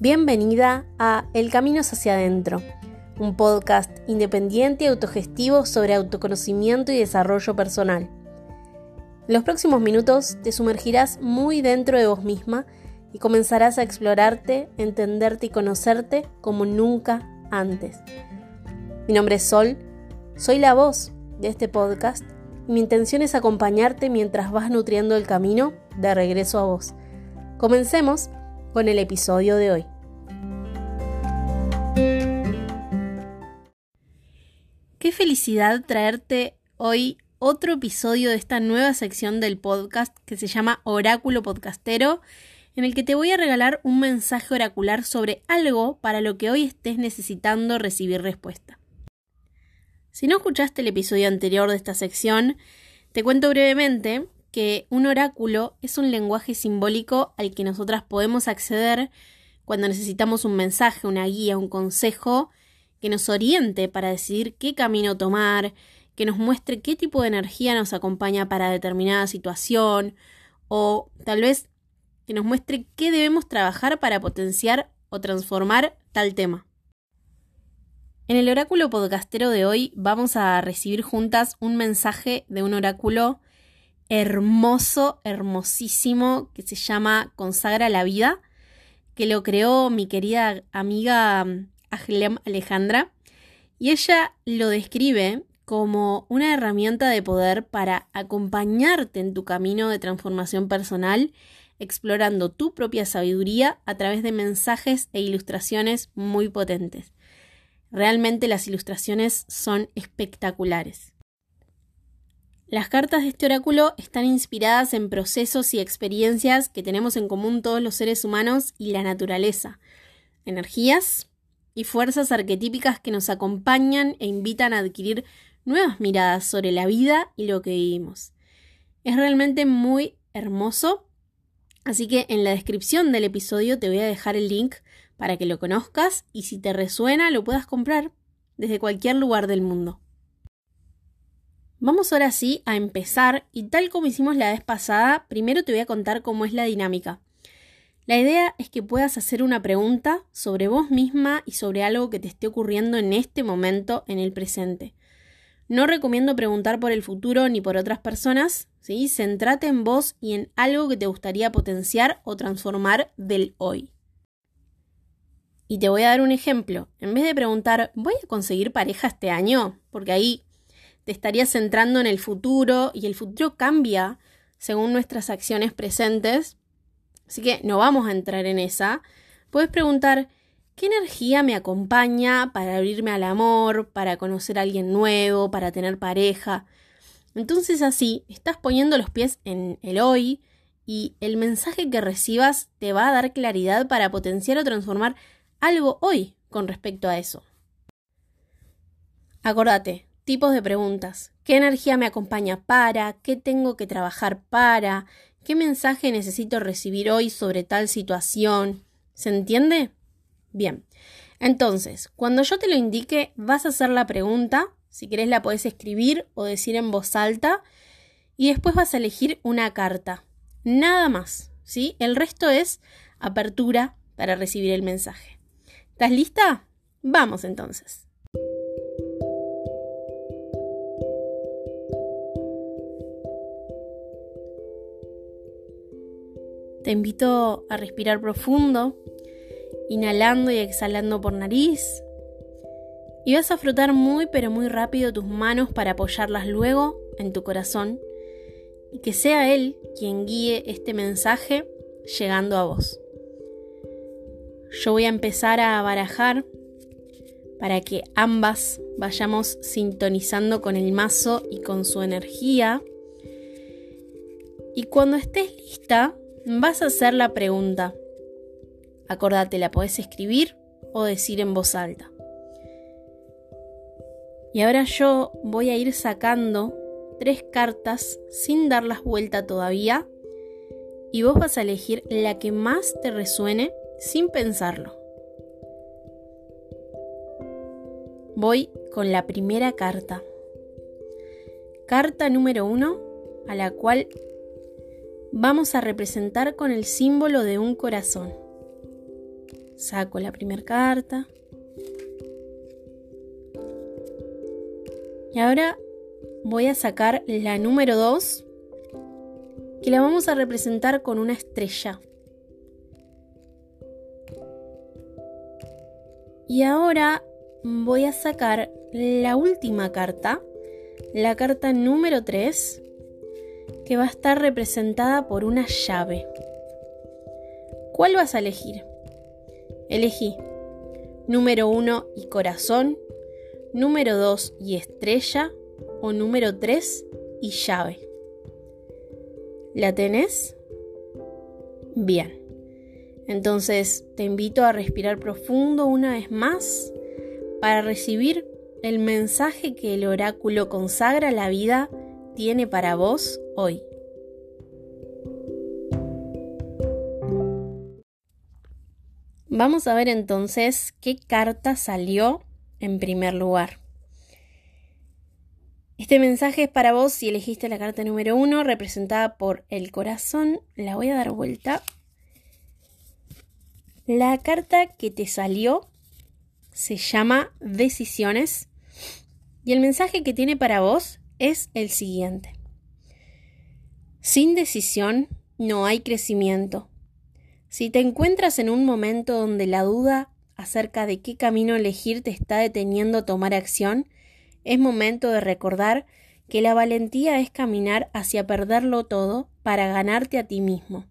Bienvenida a El Camino hacia adentro, un podcast independiente y autogestivo sobre autoconocimiento y desarrollo personal. En los próximos minutos te sumergirás muy dentro de vos misma y comenzarás a explorarte, entenderte y conocerte como nunca antes. Mi nombre es Sol, soy la voz de este podcast y mi intención es acompañarte mientras vas nutriendo el camino de regreso a vos. Comencemos con el episodio de hoy. Qué felicidad traerte hoy otro episodio de esta nueva sección del podcast que se llama Oráculo Podcastero, en el que te voy a regalar un mensaje oracular sobre algo para lo que hoy estés necesitando recibir respuesta. Si no escuchaste el episodio anterior de esta sección, te cuento brevemente que un oráculo es un lenguaje simbólico al que nosotras podemos acceder cuando necesitamos un mensaje, una guía, un consejo que nos oriente para decidir qué camino tomar, que nos muestre qué tipo de energía nos acompaña para determinada situación o tal vez que nos muestre qué debemos trabajar para potenciar o transformar tal tema. En el oráculo podcastero de hoy vamos a recibir juntas un mensaje de un oráculo hermoso, hermosísimo, que se llama Consagra la vida, que lo creó mi querida amiga Ahlem Alejandra, y ella lo describe como una herramienta de poder para acompañarte en tu camino de transformación personal, explorando tu propia sabiduría a través de mensajes e ilustraciones muy potentes. Realmente las ilustraciones son espectaculares. Las cartas de este oráculo están inspiradas en procesos y experiencias que tenemos en común todos los seres humanos y la naturaleza, energías y fuerzas arquetípicas que nos acompañan e invitan a adquirir nuevas miradas sobre la vida y lo que vivimos. Es realmente muy hermoso, así que en la descripción del episodio te voy a dejar el link para que lo conozcas y si te resuena lo puedas comprar desde cualquier lugar del mundo. Vamos ahora sí a empezar y tal como hicimos la vez pasada, primero te voy a contar cómo es la dinámica. La idea es que puedas hacer una pregunta sobre vos misma y sobre algo que te esté ocurriendo en este momento, en el presente. No recomiendo preguntar por el futuro ni por otras personas, ¿sí? Centrate en vos y en algo que te gustaría potenciar o transformar del hoy. Y te voy a dar un ejemplo. En vez de preguntar, ¿voy a conseguir pareja este año? Porque ahí te estarías centrando en el futuro y el futuro cambia según nuestras acciones presentes. Así que no vamos a entrar en esa. Puedes preguntar, ¿Qué energía me acompaña para abrirme al amor, para conocer a alguien nuevo, para tener pareja? Entonces así estás poniendo los pies en el hoy y el mensaje que recibas te va a dar claridad para potenciar o transformar algo hoy con respecto a eso. Acordate, tipos de preguntas. ¿Qué energía me acompaña para? ¿Qué tengo que trabajar para? ¿Qué mensaje necesito recibir hoy sobre tal situación? ¿Se entiende? Bien, entonces, cuando yo te lo indique, vas a hacer la pregunta, si querés la podés escribir o decir en voz alta, y después vas a elegir una carta. Nada más, ¿sí? El resto es apertura para recibir el mensaje. ¿Estás lista? Vamos entonces. Te invito a respirar profundo inhalando y exhalando por nariz. Y vas a frotar muy pero muy rápido tus manos para apoyarlas luego en tu corazón y que sea Él quien guíe este mensaje llegando a vos. Yo voy a empezar a barajar para que ambas vayamos sintonizando con el mazo y con su energía. Y cuando estés lista, vas a hacer la pregunta. Acordate, la podés escribir o decir en voz alta. Y ahora yo voy a ir sacando tres cartas sin darlas vuelta todavía y vos vas a elegir la que más te resuene sin pensarlo. Voy con la primera carta. Carta número uno, a la cual vamos a representar con el símbolo de un corazón. saco la primera carta. Y ahora voy a sacar la número 2, que la vamos a representar con una estrella. Y ahora voy a sacar la última carta, la carta número 3, que va a estar representada por una llave. ¿Cuál vas a elegir? Elegí número 1 y corazón, número 2 y estrella o número 3 y llave. ¿La tenés? Bien. Entonces te invito a respirar profundo una vez más para recibir el mensaje que el oráculo consagra la vida tiene para vos hoy. Vamos a ver entonces qué carta salió en primer lugar. Este mensaje es para vos si elegiste la carta número uno, representada por el corazón. La voy a dar vuelta. La carta que te salió se llama Decisiones y el mensaje que tiene para vos es el siguiente. Sin decisión no hay crecimiento. Si te encuentras en un momento donde la duda acerca de qué camino elegir te está deteniendo a tomar acción, es momento de recordar que la valentía es caminar hacia perderlo todo para ganarte a ti mismo.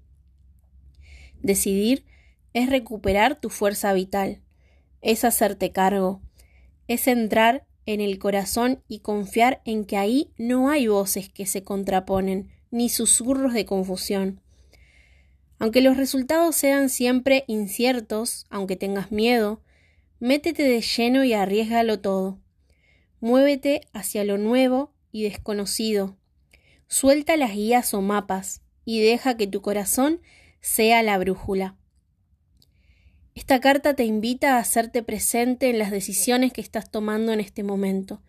Decidir es recuperar tu fuerza vital, es hacerte cargo, es entrar en el corazón y confiar en que ahí no hay voces que se contraponen, ni susurros de confusión. Aunque los resultados sean siempre inciertos, aunque tengas miedo, métete de lleno y arriesgalo todo. Muévete hacia lo nuevo y desconocido. Suelta las guías o mapas y deja que tu corazón sea la brújula. Esta carta te invita a hacerte presente en las decisiones que estás tomando en este momento,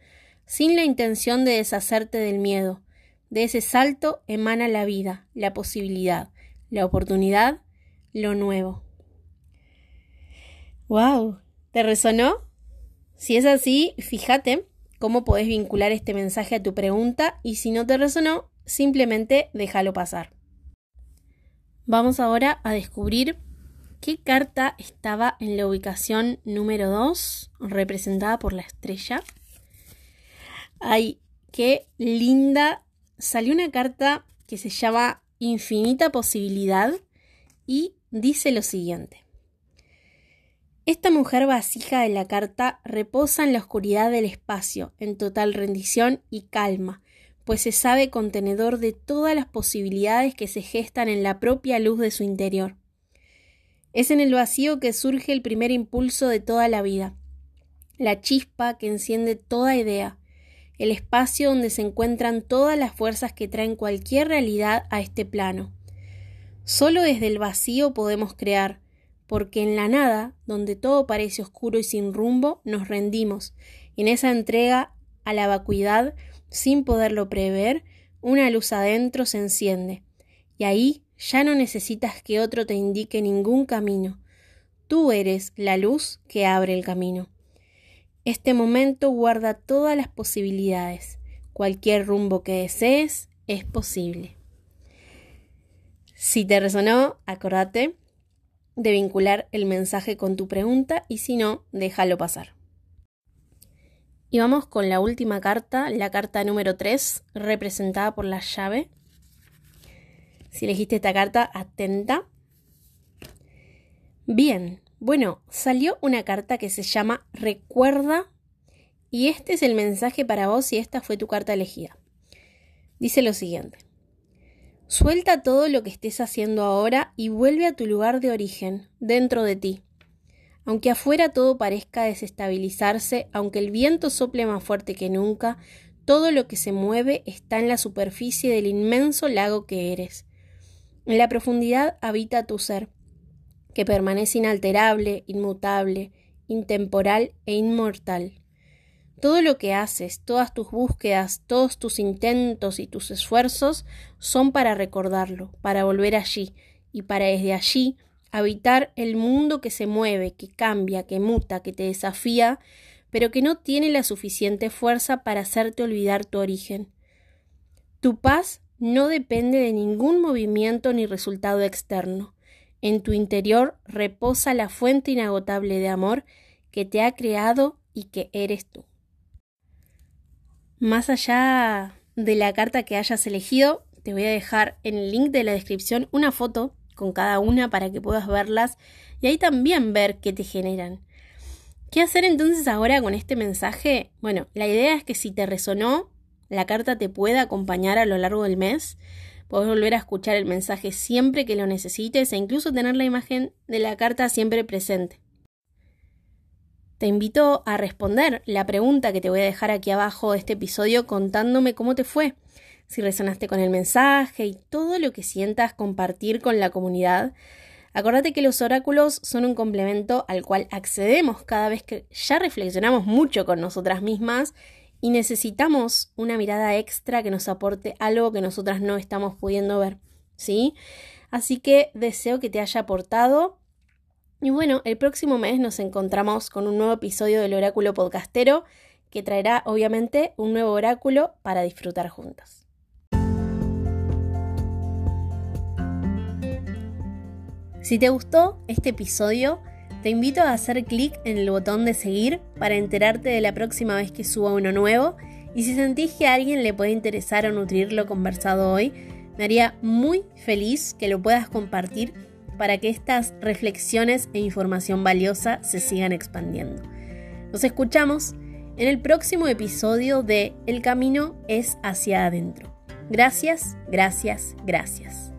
sin la intención de deshacerte del miedo. De ese salto emana la vida, la posibilidad, la oportunidad, lo nuevo. ¡Wow! ¿Te resonó? Si es así, fíjate cómo podés vincular este mensaje a tu pregunta y si no te resonó, simplemente déjalo pasar. Vamos ahora a descubrir qué carta estaba en la ubicación número 2, representada por la estrella. Ay, qué linda. Salió una carta que se llama Infinita Posibilidad y dice lo siguiente. Esta mujer vasija de la carta reposa en la oscuridad del espacio, en total rendición y calma, pues se sabe contenedor de todas las posibilidades que se gestan en la propia luz de su interior. Es en el vacío que surge el primer impulso de toda la vida, la chispa que enciende toda idea, el espacio donde se encuentran todas las fuerzas que traen cualquier realidad a este plano. Solo desde el vacío podemos crear, porque en la nada, donde todo parece oscuro y sin rumbo, nos rendimos. En esa entrega a la vacuidad, sin poderlo prever, una luz adentro se enciende. Y ahí ya no necesitas que otro te indique ningún camino. Tú eres la luz que abre el camino. Este momento guarda todas las posibilidades. Cualquier rumbo que desees es posible. Si te resonó, acordate de vincular el mensaje con tu pregunta y si no, déjalo pasar. Y vamos con la última carta, la carta número 3, representada por la llave. Si elegiste esta carta, atenta. Bien, bueno, salió una carta que se llama Recuerda y este es el mensaje para vos si esta fue tu carta elegida. Dice lo siguiente. Suelta todo lo que estés haciendo ahora y vuelve a tu lugar de origen, dentro de ti. Aunque afuera todo parezca desestabilizarse, aunque el viento sople más fuerte que nunca, todo lo que se mueve está en la superficie del inmenso lago que eres. En la profundidad habita tu ser, que permanece inalterable, inmutable, intemporal e inmortal. Todo lo que haces, todas tus búsquedas, todos tus intentos y tus esfuerzos son para recordarlo, para volver allí y para desde allí habitar el mundo que se mueve, que cambia, que muta, que te desafía, pero que no tiene la suficiente fuerza para hacerte olvidar tu origen. Tu paz no depende de ningún movimiento ni resultado externo. En tu interior reposa la fuente inagotable de amor que te ha creado y que eres tú. Más allá de la carta que hayas elegido, te voy a dejar en el link de la descripción una foto con cada una para que puedas verlas y ahí también ver qué te generan. ¿Qué hacer entonces ahora con este mensaje? Bueno, la idea es que si te resonó, la carta te pueda acompañar a lo largo del mes. Puedes volver a escuchar el mensaje siempre que lo necesites e incluso tener la imagen de la carta siempre presente. Te invito a responder la pregunta que te voy a dejar aquí abajo de este episodio contándome cómo te fue, si resonaste con el mensaje y todo lo que sientas compartir con la comunidad. Acordate que los oráculos son un complemento al cual accedemos cada vez que ya reflexionamos mucho con nosotras mismas y necesitamos una mirada extra que nos aporte algo que nosotras no estamos pudiendo ver, ¿sí? Así que deseo que te haya aportado y bueno, el próximo mes nos encontramos con un nuevo episodio del Oráculo Podcastero que traerá obviamente un nuevo oráculo para disfrutar juntos. Si te gustó este episodio, te invito a hacer clic en el botón de seguir para enterarte de la próxima vez que suba uno nuevo y si sentís que a alguien le puede interesar o nutrir lo conversado hoy, me haría muy feliz que lo puedas compartir para que estas reflexiones e información valiosa se sigan expandiendo. Nos escuchamos en el próximo episodio de El camino es hacia adentro. Gracias, gracias, gracias.